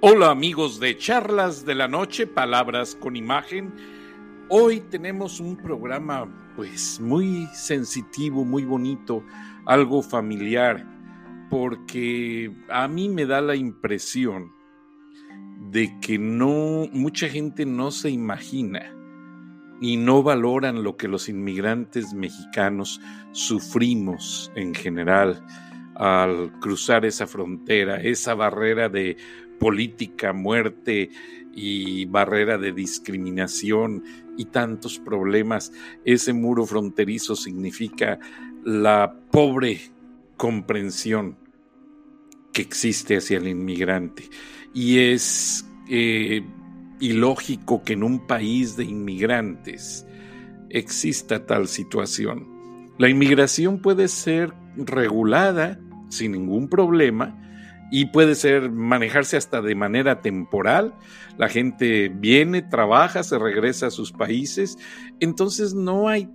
Hola amigos de Charlas de la Noche, Palabras con Imagen. Hoy tenemos un programa pues muy sensitivo, muy bonito, algo familiar, porque a mí me da la impresión de que no mucha gente no se imagina y no valoran lo que los inmigrantes mexicanos sufrimos en general al cruzar esa frontera, esa barrera de política, muerte y barrera de discriminación y tantos problemas. Ese muro fronterizo significa la pobre comprensión que existe hacia el inmigrante. Y es eh, ilógico que en un país de inmigrantes exista tal situación. La inmigración puede ser regulada sin ningún problema, y puede ser manejarse hasta de manera temporal. La gente viene, trabaja, se regresa a sus países, entonces no hay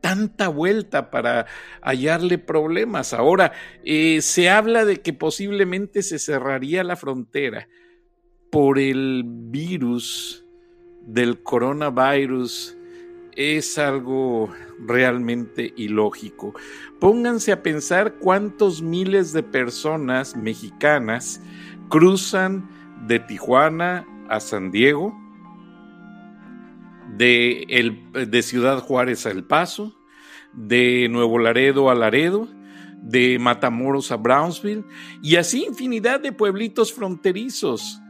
tanta vuelta para hallarle problemas. Ahora, eh, se habla de que posiblemente se cerraría la frontera por el virus del coronavirus es algo realmente ilógico. Pónganse a pensar cuántos miles de personas mexicanas cruzan de Tijuana a San Diego, de, el, de Ciudad Juárez a El Paso, de Nuevo Laredo a Laredo, de Matamoros a Brownsville, y así infinidad de pueblitos fronterizos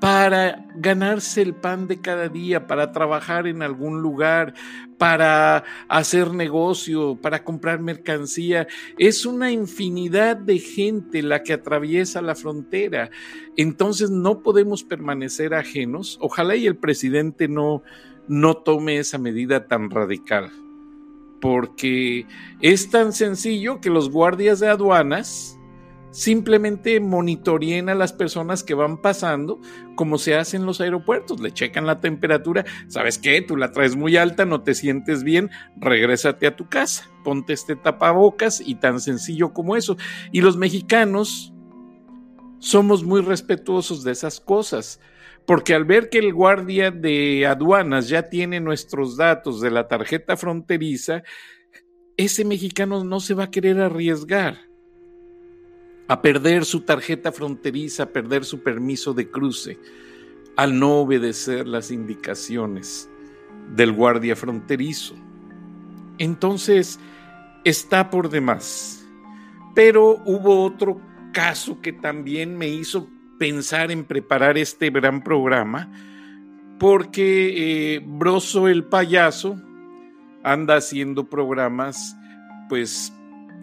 para ganarse el pan de cada día, para trabajar en algún lugar, para hacer negocio, para comprar mercancía. Es una infinidad de gente la que atraviesa la frontera. Entonces no podemos permanecer ajenos. Ojalá y el presidente no, no tome esa medida tan radical, porque es tan sencillo que los guardias de aduanas, simplemente monitoreen a las personas que van pasando como se hace en los aeropuertos, le checan la temperatura, ¿sabes qué? Tú la traes muy alta, no te sientes bien, regrésate a tu casa, ponte este tapabocas y tan sencillo como eso. Y los mexicanos somos muy respetuosos de esas cosas. Porque al ver que el guardia de aduanas ya tiene nuestros datos de la tarjeta fronteriza, ese mexicano no se va a querer arriesgar a perder su tarjeta fronteriza, a perder su permiso de cruce, al no obedecer las indicaciones del guardia fronterizo. Entonces, está por demás. Pero hubo otro caso que también me hizo pensar en preparar este gran programa, porque eh, Broso el payaso anda haciendo programas pues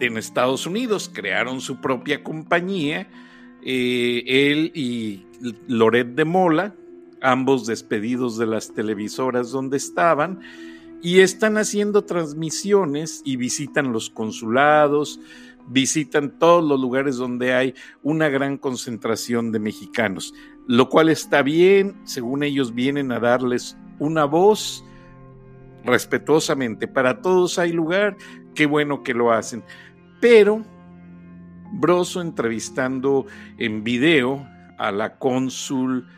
en Estados Unidos, crearon su propia compañía, eh, él y Loret de Mola, ambos despedidos de las televisoras donde estaban, y están haciendo transmisiones y visitan los consulados, visitan todos los lugares donde hay una gran concentración de mexicanos, lo cual está bien, según ellos vienen a darles una voz respetuosamente. Para todos hay lugar, qué bueno que lo hacen. Pero Broso entrevistando en video a la cónsul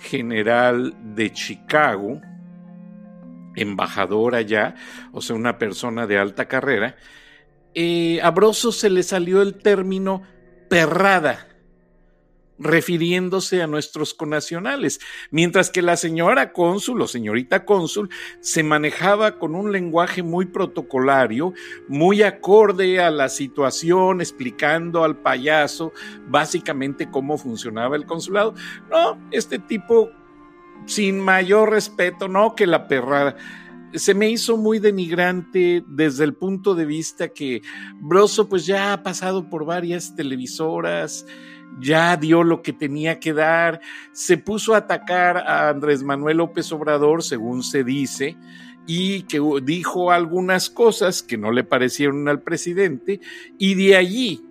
general de Chicago, embajadora allá, o sea, una persona de alta carrera, eh, a Broso se le salió el término perrada refiriéndose a nuestros conacionales, mientras que la señora cónsul o señorita cónsul se manejaba con un lenguaje muy protocolario, muy acorde a la situación, explicando al payaso básicamente cómo funcionaba el consulado. No, este tipo sin mayor respeto, no que la perrada se me hizo muy denigrante desde el punto de vista que Broso pues ya ha pasado por varias televisoras, ya dio lo que tenía que dar, se puso a atacar a Andrés Manuel López Obrador, según se dice, y que dijo algunas cosas que no le parecieron al presidente, y de allí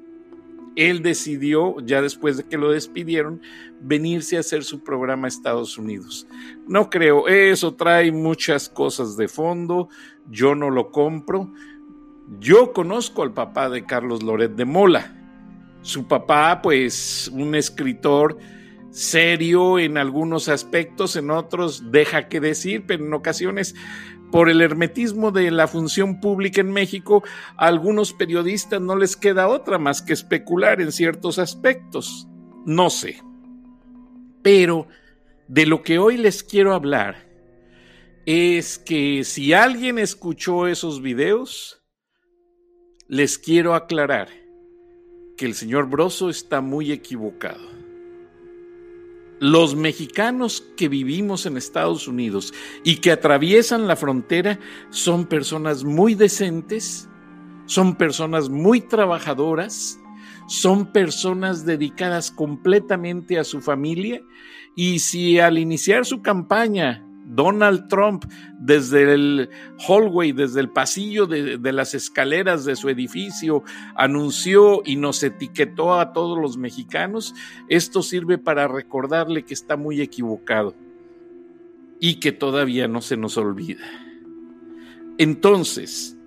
él decidió, ya después de que lo despidieron, venirse a hacer su programa a Estados Unidos. No creo, eso trae muchas cosas de fondo, yo no lo compro. Yo conozco al papá de Carlos Loret de Mola, su papá, pues un escritor serio en algunos aspectos, en otros deja que decir, pero en ocasiones por el hermetismo de la función pública en México, a algunos periodistas no les queda otra más que especular en ciertos aspectos. No sé. Pero de lo que hoy les quiero hablar es que si alguien escuchó esos videos, les quiero aclarar que el señor Broso está muy equivocado. Los mexicanos que vivimos en Estados Unidos y que atraviesan la frontera son personas muy decentes, son personas muy trabajadoras, son personas dedicadas completamente a su familia y si al iniciar su campaña Donald Trump desde el hallway, desde el pasillo de, las escaleras de su edificio, anunció y nos etiquetó a todos los mexicanos, esto sirve para recordarle que está muy equivocado y que todavía no se nos olvida. Entonces,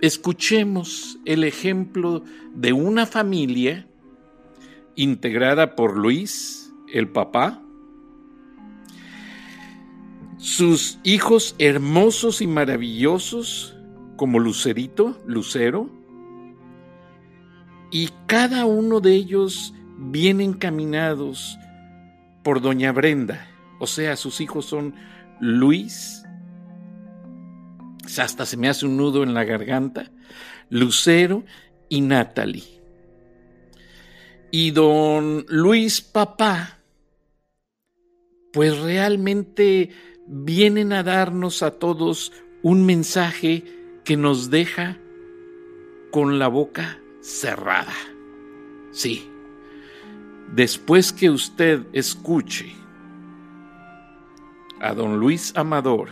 escuchemos el ejemplo de una familia integrada por Luis, el papá, sus hijos hermosos y maravillosos, como Lucerito, Lucero, y cada uno de ellos bien encaminados por Doña Brenda. O sea, sus hijos son Luis, hasta se me hace un nudo en la garganta, Lucero y Natalie. Y don Luis Papá, pues realmente vienen a darnos a todos un mensaje que nos deja con la boca cerrada. Sí, después que usted escuche a don Luis Amador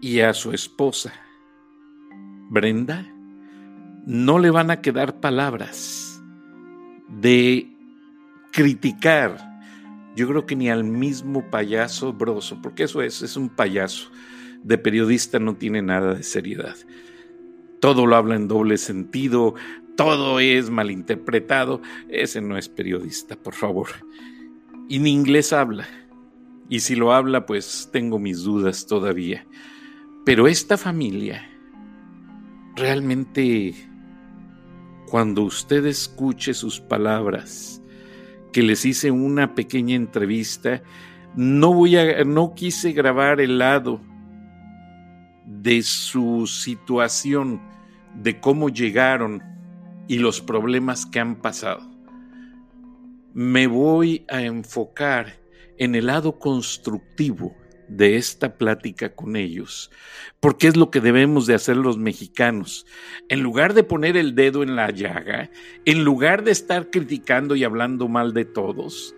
y a su esposa, Brenda, no le van a quedar palabras de criticar yo creo que ni al mismo payaso Broso, porque eso es, es un payaso. De periodista no tiene nada de seriedad. Todo lo habla en doble sentido, todo es malinterpretado. Ese no es periodista, por favor. Y ni inglés habla. Y si lo habla, pues tengo mis dudas todavía. Pero esta familia, realmente, cuando usted escuche sus palabras, que les hice una pequeña entrevista, no voy a, no quise grabar el lado de su situación, de cómo llegaron y los problemas que han pasado. Me voy a enfocar en el lado constructivo de esta plática con ellos, porque es lo que debemos de hacer los mexicanos. En lugar de poner el dedo en la llaga, en lugar de estar criticando y hablando mal de todos,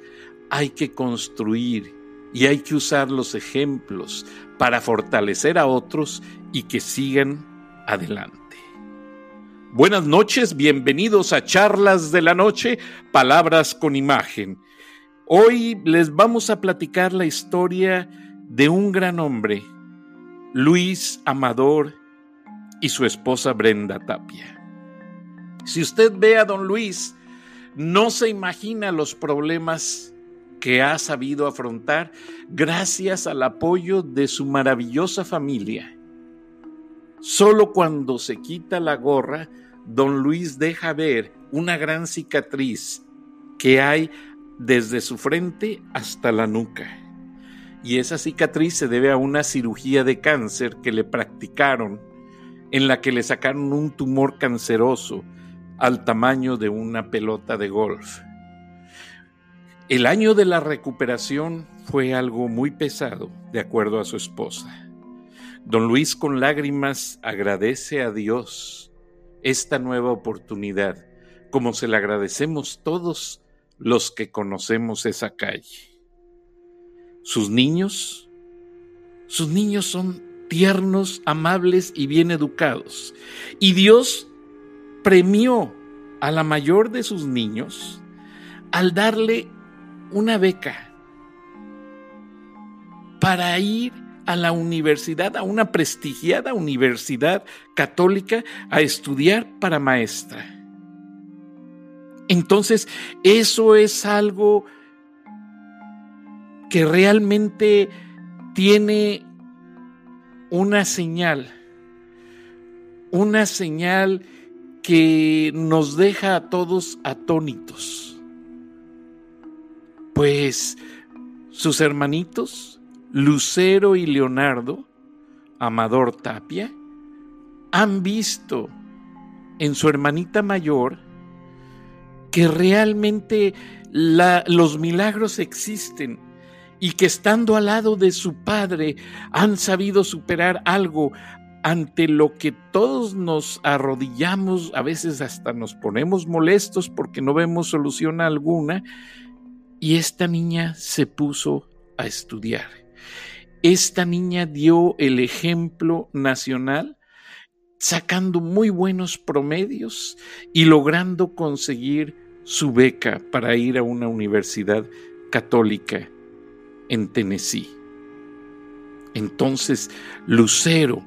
hay que construir y hay que usar los ejemplos para fortalecer a otros y que sigan adelante. Buenas noches, bienvenidos a Charlas de la Noche, Palabras con Imagen. Hoy les vamos a platicar la historia de un gran hombre, Luis Amador y su esposa Brenda Tapia. Si usted ve a don Luis, no se imagina los problemas que ha sabido afrontar gracias al apoyo de su maravillosa familia. Solo cuando se quita la gorra, don Luis deja ver una gran cicatriz que hay desde su frente hasta la nuca y esa cicatriz se debe a una cirugía de cáncer que le practicaron en la que le sacaron un tumor canceroso al tamaño de una pelota de golf. El año de la recuperación fue algo muy pesado, de acuerdo a su esposa. Don Luis con lágrimas agradece a Dios esta nueva oportunidad, como se le agradecemos todos los que conocemos esa calle sus niños, sus niños son tiernos, amables y bien educados. Y Dios premió a la mayor de sus niños al darle una beca para ir a la universidad, a una prestigiada universidad católica, a estudiar para maestra. Entonces, eso es algo que realmente tiene una señal, una señal que nos deja a todos atónitos. Pues sus hermanitos, Lucero y Leonardo, Amador Tapia, han visto en su hermanita mayor que realmente los milagros existen y que estando al lado de su padre han sabido superar algo ante lo que todos nos arrodillamos, a veces hasta nos ponemos molestos porque no vemos solución alguna, y esta niña se puso a estudiar. Esta niña dio el ejemplo nacional sacando muy buenos promedios y logrando conseguir su beca para ir a una universidad católica en Tennessee. Entonces, Lucero,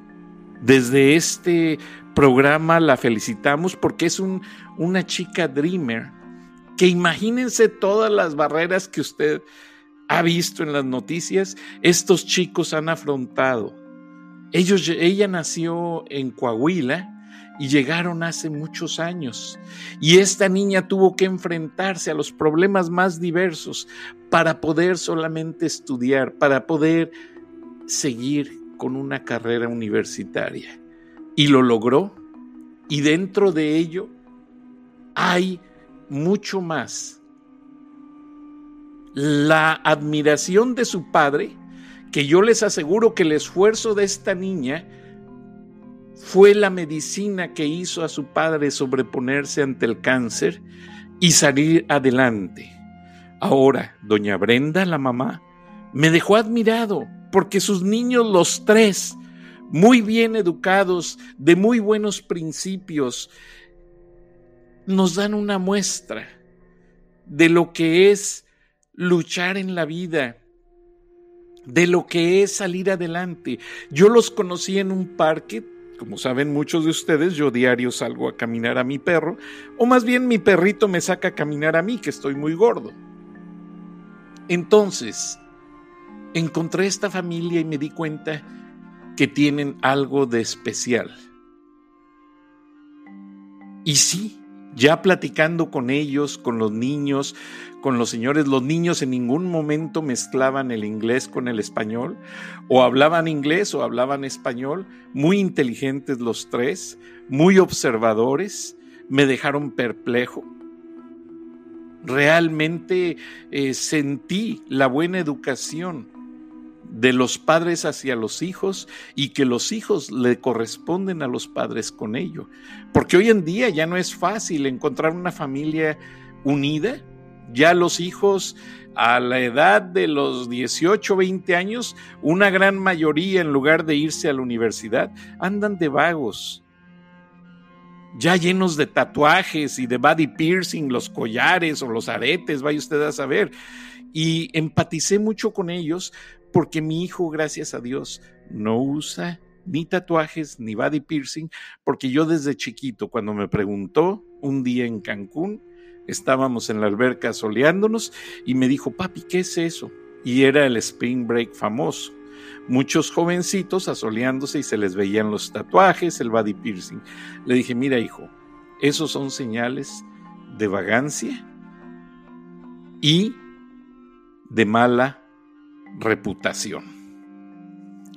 desde este programa la felicitamos porque es un, una chica dreamer, que imagínense todas las barreras que usted ha visto en las noticias, estos chicos han afrontado. Ella nació en Coahuila y llegaron hace muchos años. Y esta niña tuvo que enfrentarse a los problemas más diversos para poder solamente estudiar, para poder seguir con una carrera universitaria. Y lo logró. Y dentro de ello hay mucho más. La admiración de su padre, que yo les aseguro que el esfuerzo de esta niña fue la medicina que hizo a su padre sobreponerse ante el cáncer y salir adelante. Ahora, doña Brenda, la mamá, me dejó admirado porque sus niños, los tres, muy bien educados, de muy buenos principios, nos dan una muestra de lo que es luchar en la vida, de lo que es salir adelante. Yo los conocí en un parque, como saben muchos de ustedes, yo diario salgo a caminar a mi perro, o más bien mi perrito me saca a caminar a mí, que estoy muy gordo. Entonces, encontré esta familia y me di cuenta que tienen algo de especial. Y sí, ya platicando con ellos, con los niños, con los señores, los niños en ningún momento mezclaban el inglés con el español, o hablaban inglés o hablaban español, muy inteligentes los tres, muy observadores, me dejaron perplejo. Realmente eh, sentí la buena educación de los padres hacia los hijos y que los hijos le corresponden a los padres con ello. Porque hoy en día ya no es fácil encontrar una familia unida. Ya los hijos a la edad de los 18, 20 años, una gran mayoría en lugar de irse a la universidad, andan de vagos, ya llenos de tatuajes y de body piercing, los collares o los aretes, vaya usted a saber. Y empaticé mucho con ellos porque mi hijo, gracias a Dios, no usa ni tatuajes ni body piercing, porque yo desde chiquito, cuando me preguntó un día en Cancún, estábamos en la alberca soleándonos y me dijo, papi, ¿qué es eso? Y era el spring break famoso. Muchos jovencitos asoleándose y se les veían los tatuajes, el body piercing. Le dije, mira hijo, esos son señales de vagancia y de mala reputación.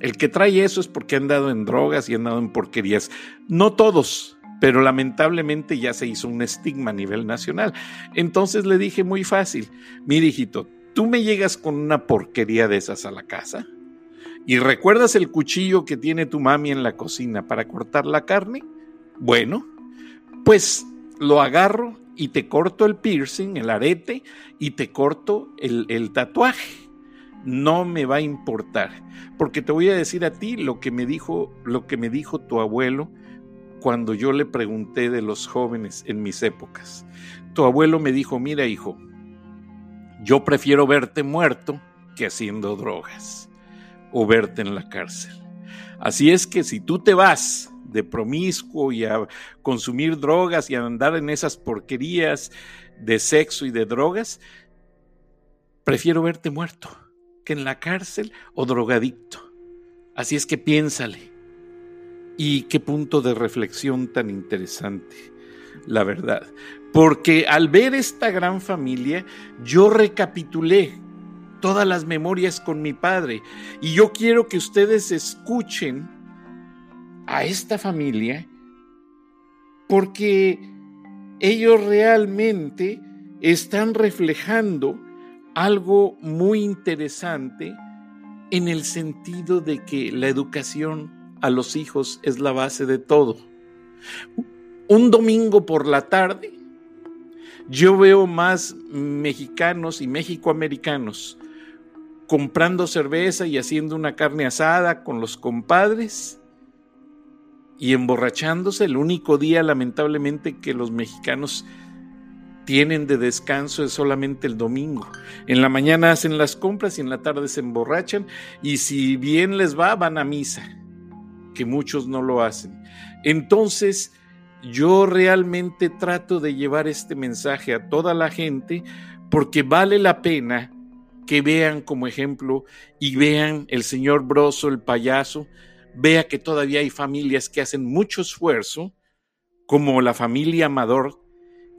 El que trae eso es porque ha andado en drogas y ha andado en porquerías. No todos, pero lamentablemente ya se hizo un estigma a nivel nacional. Entonces le dije muy fácil, mire hijito, tú me llegas con una porquería de esas a la casa y recuerdas el cuchillo que tiene tu mami en la cocina para cortar la carne. Bueno, pues lo agarro y te corto el piercing, el arete, y te corto el, tatuaje no me va a importar, porque te voy a decir a ti lo que me dijo, lo que me dijo tu abuelo cuando yo le pregunté de los jóvenes en mis épocas. Tu abuelo me dijo, "Mira, hijo, yo prefiero verte muerto que haciendo drogas o verte en la cárcel. Así es que si tú te vas de promiscuo y a consumir drogas y a andar en esas porquerías de sexo y de drogas, prefiero verte muerto que en la cárcel o drogadicto. Así es que piénsale. Y qué punto de reflexión tan interesante, la verdad. Porque al ver esta gran familia, yo recapitulé todas las memorias con mi padre. Y yo quiero que ustedes escuchen a esta familia porque ellos realmente están reflejando algo muy interesante en el sentido de que la educación a los hijos es la base de todo. Un domingo por la tarde, yo veo más mexicanos y mexicoamericanos comprando cerveza y haciendo una carne asada con los compadres y emborrachándose el único día lamentablemente que los mexicanos tienen de descanso es solamente el domingo. En la mañana hacen las compras y en la tarde se emborrachan y si bien les va van a misa, que muchos no lo hacen. Entonces, yo realmente trato de llevar este mensaje a toda la gente porque vale la pena que vean como ejemplo y vean el señor Broso, el payaso, vea que todavía hay familias que hacen mucho esfuerzo, como la familia Amador,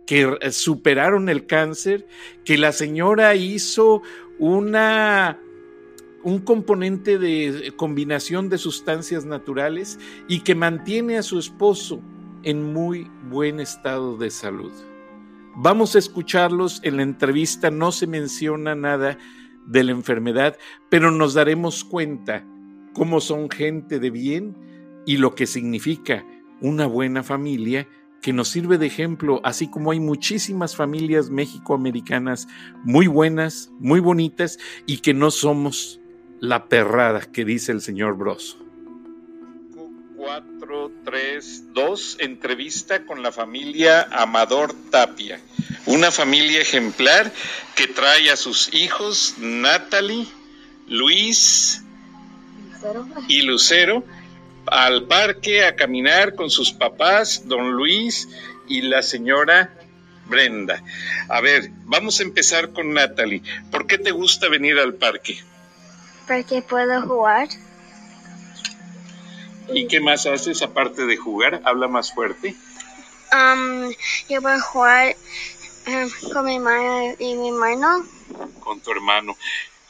que superaron el cáncer, que la señora hizo una un componente de combinación de sustancias naturales y que mantiene a su esposo en muy buen estado de salud. Vamos a escucharlos en la entrevista, no se menciona nada de la enfermedad, pero nos daremos cuenta cómo son gente de bien y lo que significa una buena familia que nos sirve de ejemplo, así como hay muchísimas familias mexicoamericanas muy buenas, muy bonitas y que no somos la perrada que dice el señor Broso. 4, 3, 2, entrevista con la familia Amador Tapia, una familia ejemplar que trae a sus hijos Natalie, Luis y Lucero al parque a caminar con sus papás, don Luis y la señora Brenda. A ver, vamos a empezar con Natalie. ¿Por qué te gusta venir al parque? Porque puedo jugar. ¿Y qué más haces aparte de jugar? Habla más fuerte. Um, yo voy a jugar um, con mi hermano y mi hermano. Con tu hermano.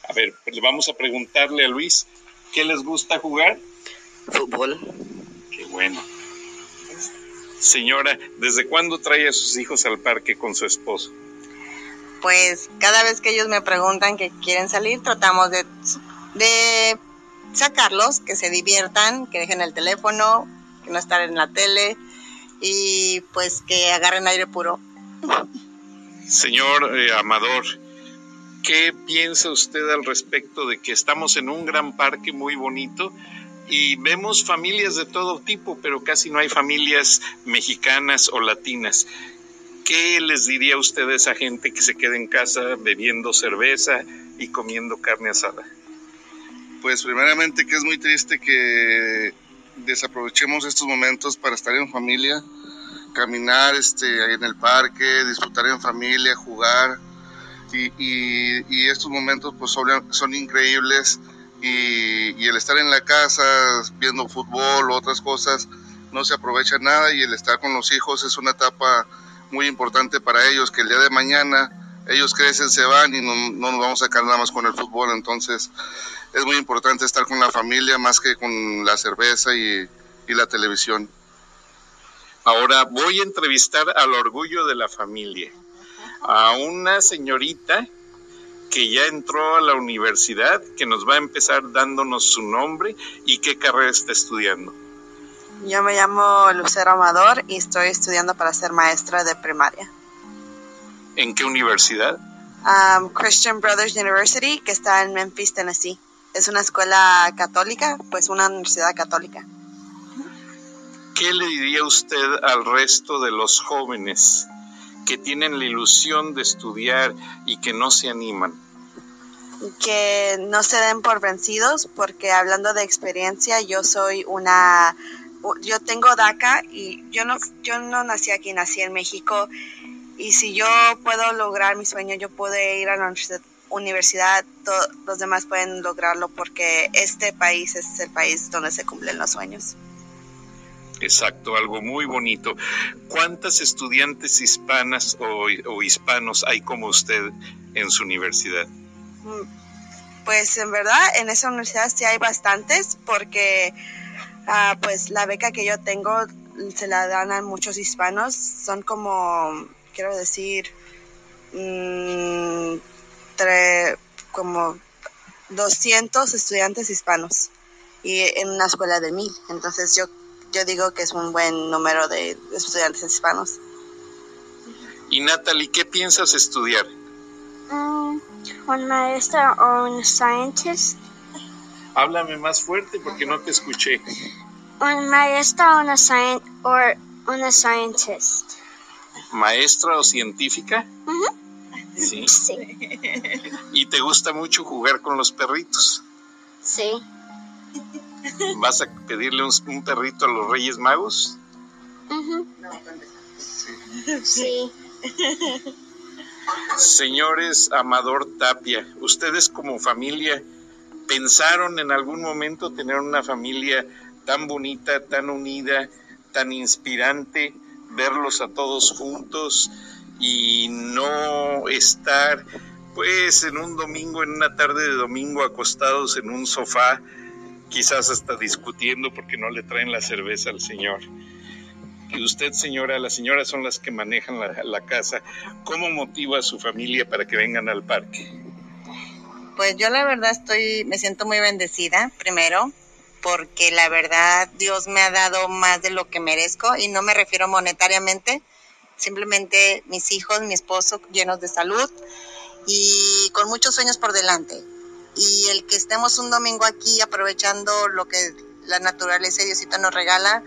A ver, le vamos a preguntarle a Luis, ¿qué les gusta jugar? Fútbol. Qué bueno. Señora, ¿desde cuándo trae a sus hijos al parque con su esposo? Pues cada vez que ellos me preguntan que quieren salir, tratamos de, de sacarlos, que se diviertan, que dejen el teléfono, que no estén en la tele y pues que agarren aire puro. Señor eh, Amador, ¿qué piensa usted al respecto de que estamos en un gran parque muy bonito y vemos familias de todo tipo, pero casi no hay familias mexicanas o latinas? ¿Qué les diría usted a esa gente que se queda en casa bebiendo cerveza y comiendo carne asada? Pues primeramente que es muy triste que desaprovechemos estos momentos para estar en familia, caminar este, en el parque, disfrutar en familia, jugar. Y, estos momentos pues son, son increíbles y, el estar en la casa viendo fútbol o otras cosas no se aprovecha nada y el estar con los hijos es una etapa muy importante para ellos que el día de mañana ellos crecen, se van y no, no nos vamos a sacar nada más con el fútbol. Entonces es muy importante estar con la familia más que con la cerveza y, y la televisión. Ahora voy a entrevistar al orgullo de la familia, a una señorita que ya entró a la universidad, que nos va a empezar dándonos su nombre y qué carrera está estudiando. Yo me llamo Lucero Amador y estoy estudiando para ser maestra de primaria. ¿En qué universidad? Um, Christian Brothers University, que está en Memphis, Tennessee. Es una escuela católica, pues una universidad católica. ¿Qué le diría usted al resto de los jóvenes que tienen la ilusión de estudiar y que no se animan? Que no se den por vencidos, porque hablando de experiencia, yo soy una yo tengo DACA y yo no, yo no nací aquí, nací en México. Y si yo puedo lograr mi sueño, yo puedo ir a la universidad, los demás pueden lograrlo porque este país es el país donde se cumplen los sueños. Exacto, algo muy bonito. ¿Cuántas estudiantes hispanas o, hispanos hay como usted en su universidad? Mm, pues en verdad en esa universidad sí hay bastantes porque ah, pues la beca que yo tengo se la dan a muchos hispanos. Son como, quiero decir, mmm, como 200 estudiantes hispanos y en una escuela de mil. Entonces yo yo digo que es un buen número de estudiantes hispanos. Y Natalie, ¿qué piensas estudiar? Um, un maestro o un scientist. Háblame más fuerte porque no te escuché. Un maestro o una, or una scientist. ¿Maestra o científica? ¿Sí? Sí. ¿Y te gusta mucho jugar con los perritos? Sí. ¿Vas a pedirle un, perrito a los Reyes Magos? sí. Señores Amador Tapia, ustedes como familia, ¿pensaron en algún momento tener una familia tan bonita, tan unida, tan inspirante, verlos a todos juntos y no estar pues en un domingo, en una tarde de domingo acostados en un sofá quizás hasta discutiendo porque no le traen la cerveza al señor. Y usted, señora, las señoras son las que manejan la, casa. ¿Cómo motiva a su familia para que vengan al parque? Pues yo la verdad estoy, me siento muy bendecida, primero, porque la verdad Dios me ha dado más de lo que merezco y no me refiero monetariamente, simplemente mis hijos, mi esposo llenos de salud y con muchos sueños por delante y el que estemos un domingo aquí aprovechando lo que la naturaleza y Diosito nos regala,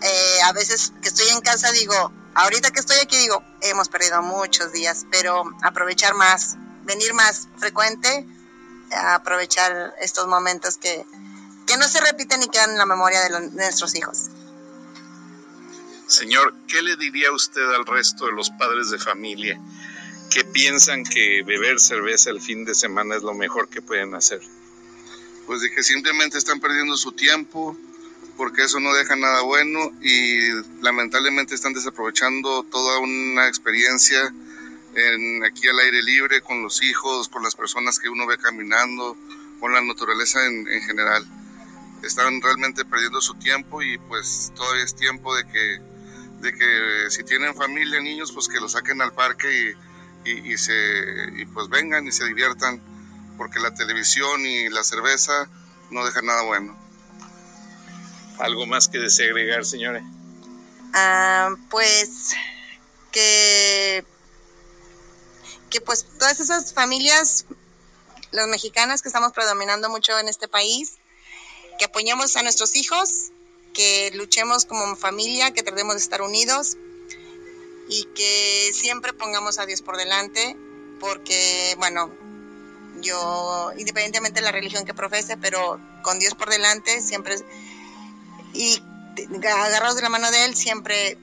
eh, a veces que estoy en casa digo, ahorita que estoy aquí digo, hemos perdido muchos días, pero aprovechar más, venir más frecuente, aprovechar estos momentos que, que no se repiten y quedan en la memoria de nuestros hijos. Señor, ¿qué le diría usted al resto de los padres de familia que piensan que beber cerveza el fin de semana es lo mejor que pueden hacer? Pues de que simplemente están perdiendo su tiempo, porque eso no deja nada bueno y lamentablemente están desaprovechando toda una experiencia en, aquí al aire libre, con los hijos, con las personas que uno ve caminando, con la naturaleza en, en general. Están realmente perdiendo su tiempo y pues todavía es tiempo de que, de que si tienen familia, niños, pues que los saquen al parque y y, se, y pues vengan y se diviertan, porque la televisión y la cerveza no dejan nada bueno. ¿Algo más que desegregar, señores? Ah, pues que, que pues todas esas familias, las mexicanas que estamos predominando mucho en este país, que apoyemos a nuestros hijos, que luchemos como familia, que tratemos de estar unidos y que siempre pongamos a Dios por delante, porque, bueno, yo, independientemente de la religión que profese, pero con Dios por delante, siempre, y agarrados de la mano de Él, siempre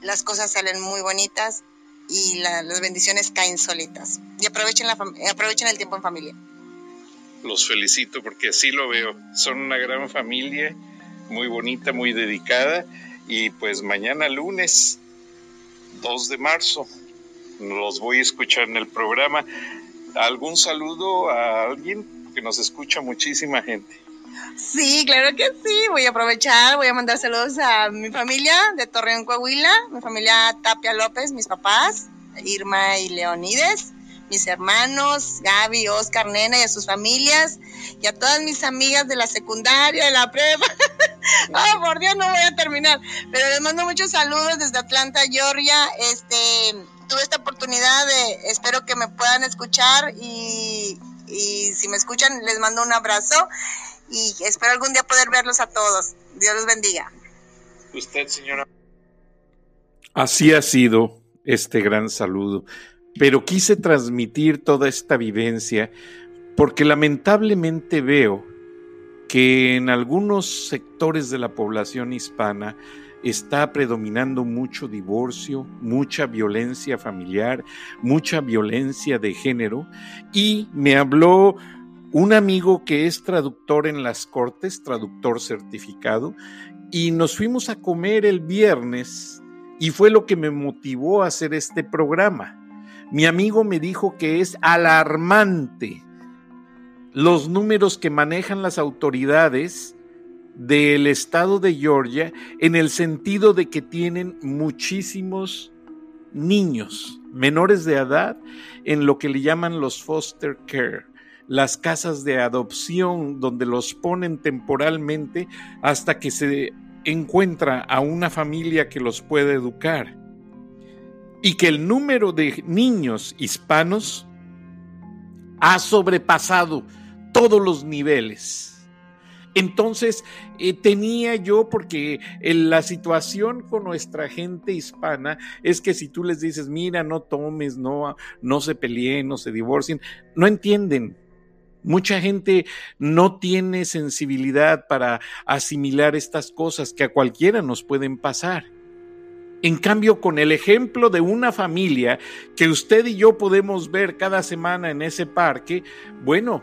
las cosas salen muy bonitas y las bendiciones caen solitas. Y aprovechen, la, aprovechen el tiempo en familia. Los felicito porque así lo veo. Son una gran familia, muy bonita, muy dedicada. Y pues mañana lunes 2 de marzo. Los voy a escuchar en el programa. ¿Algún saludo a alguien? Que nos escucha muchísima gente. Sí, claro que sí. Voy a aprovechar, voy a mandar saludos a mi familia de Torreón, Coahuila, mi familia Tapia López, mis papás, Irma y Leonides, mis hermanos, Gaby, Oscar, Nena y a sus familias, y a todas mis amigas de la secundaria, de la prepa. oh, por Dios, no voy a terminar. Pero les mando muchos saludos desde Atlanta, Georgia. Este, tuve esta oportunidad de, espero que me puedan escuchar y, y si me escuchan, les mando un abrazo y espero algún día poder verlos a todos. Dios los bendiga. Usted, señora. Así ha sido este gran saludo pero quise transmitir toda esta vivencia porque lamentablemente veo que en algunos sectores de la población hispana está predominando mucho divorcio, mucha violencia familiar, mucha violencia de género y me habló un amigo que es traductor en las cortes, traductor certificado, y nos fuimos a comer el viernes y fue lo que me motivó a hacer este programa. Mi amigo me dijo que es alarmante los números que manejan las autoridades del estado de Georgia en el sentido de que tienen muchísimos niños menores de edad en lo que le llaman los foster care, las casas de adopción donde los ponen temporalmente hasta que se encuentra a una familia que los pueda educar. Y que el número de niños hispanos ha sobrepasado todos los niveles entonces, eh, tenía yo, porque la situación con nuestra gente hispana es que si tú les dices, mira, no tomes, no, no se peleen, no se divorcien, no entienden. Mucha gente no tiene sensibilidad para asimilar estas cosas que a cualquiera nos pueden pasar. En cambio, con el ejemplo de una familia que usted y yo podemos ver cada semana en ese parque, bueno,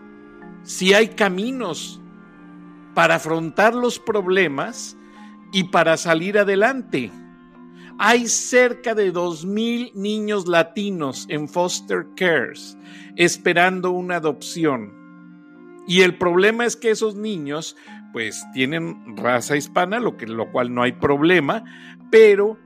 si hay caminos para afrontar los problemas y para salir adelante. Hay cerca de 2.000 niños latinos en foster cares esperando una adopción. Y el problema es que esos niños pues tienen raza hispana, lo, cual no hay problema, pero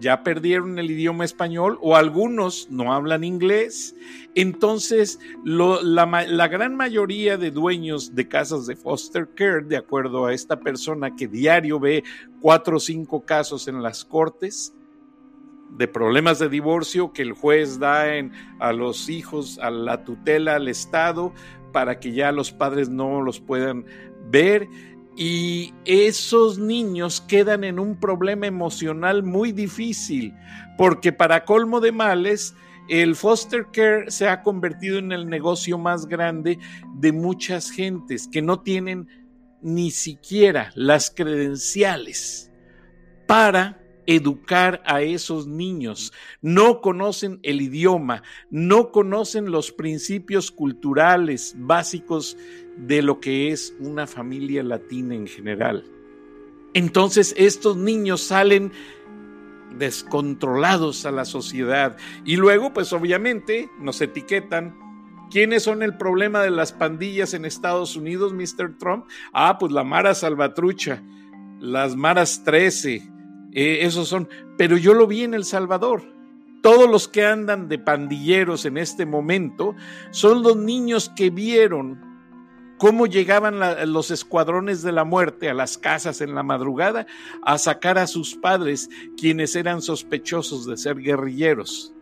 ya perdieron el idioma español o algunos no hablan inglés. Entonces, la, la, gran mayoría de dueños de casas de foster care, de acuerdo a esta persona que diario ve cuatro o cinco casos en las cortes, de problemas de divorcio que el juez da en, a los hijos, a la tutela, al Estado, para que ya los padres no los puedan ver y esos niños quedan en un problema emocional muy difícil, porque para colmo de males, el foster care se ha convertido en el negocio más grande de muchas gentes que no tienen ni siquiera las credenciales para educar a esos niños. No conocen el idioma, no conocen los principios culturales básicos de lo que es una familia latina en general. Entonces estos niños salen descontrolados a la sociedad y luego pues obviamente nos etiquetan ¿Quiénes son el problema de las pandillas en Estados Unidos, Mr. Trump? Ah, pues la Mara Salvatrucha, las Maras 13, eh, esos son. Pero yo lo vi en El Salvador. Todos los que andan de pandilleros en este momento son los niños que vieron cómo llegaban los escuadrones de la muerte a las casas en la madrugada a sacar a sus padres, quienes eran sospechosos de ser guerrilleros.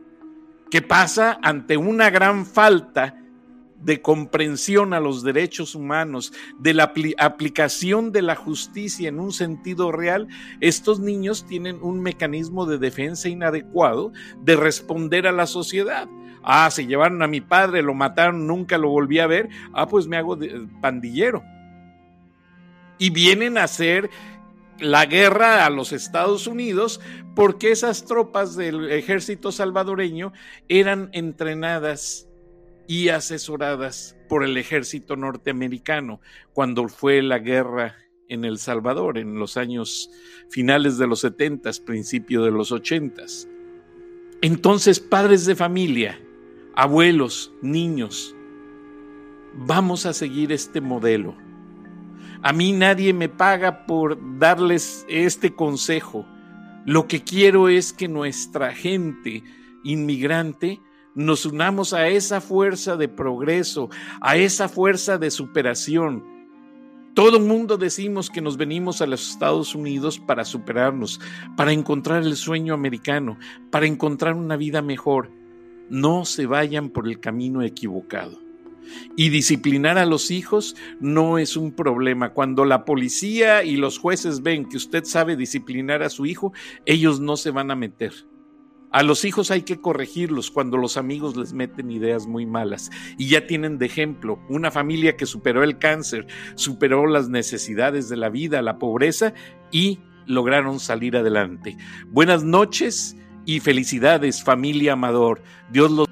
¿Qué pasa ante una gran falta de comprensión a los derechos humanos, de la aplicación de la justicia en un sentido real, estos niños tienen un mecanismo de defensa inadecuado de responder a la sociedad. Ah, se llevaron a mi padre, lo mataron, nunca lo volví a ver. Ah, pues me hago pandillero. Y vienen a hacer la guerra a los Estados Unidos porque esas tropas del ejército salvadoreño eran entrenadas y asesoradas por el ejército norteamericano cuando fue la guerra en El Salvador en los años finales de los 70, principio de los 80. Entonces, padres de familia, abuelos, niños, vamos a seguir este modelo. A mí nadie me paga por darles este consejo. Lo que quiero es que nuestra gente inmigrante nos unamos a esa fuerza de progreso, a esa fuerza de superación. Todo el mundo decimos que nos venimos a los Estados Unidos para superarnos, para encontrar el sueño americano, para encontrar una vida mejor no se vayan por el camino equivocado. Y disciplinar a los hijos no es un problema. Cuando la policía y los jueces ven que usted sabe disciplinar a su hijo, ellos no se van a meter. A los hijos hay que corregirlos cuando los amigos les meten ideas muy malas. Y ya tienen de ejemplo una familia que superó el cáncer, superó las necesidades de la vida, la pobreza y lograron salir adelante. Buenas noches y felicidades familia Amador. Dios los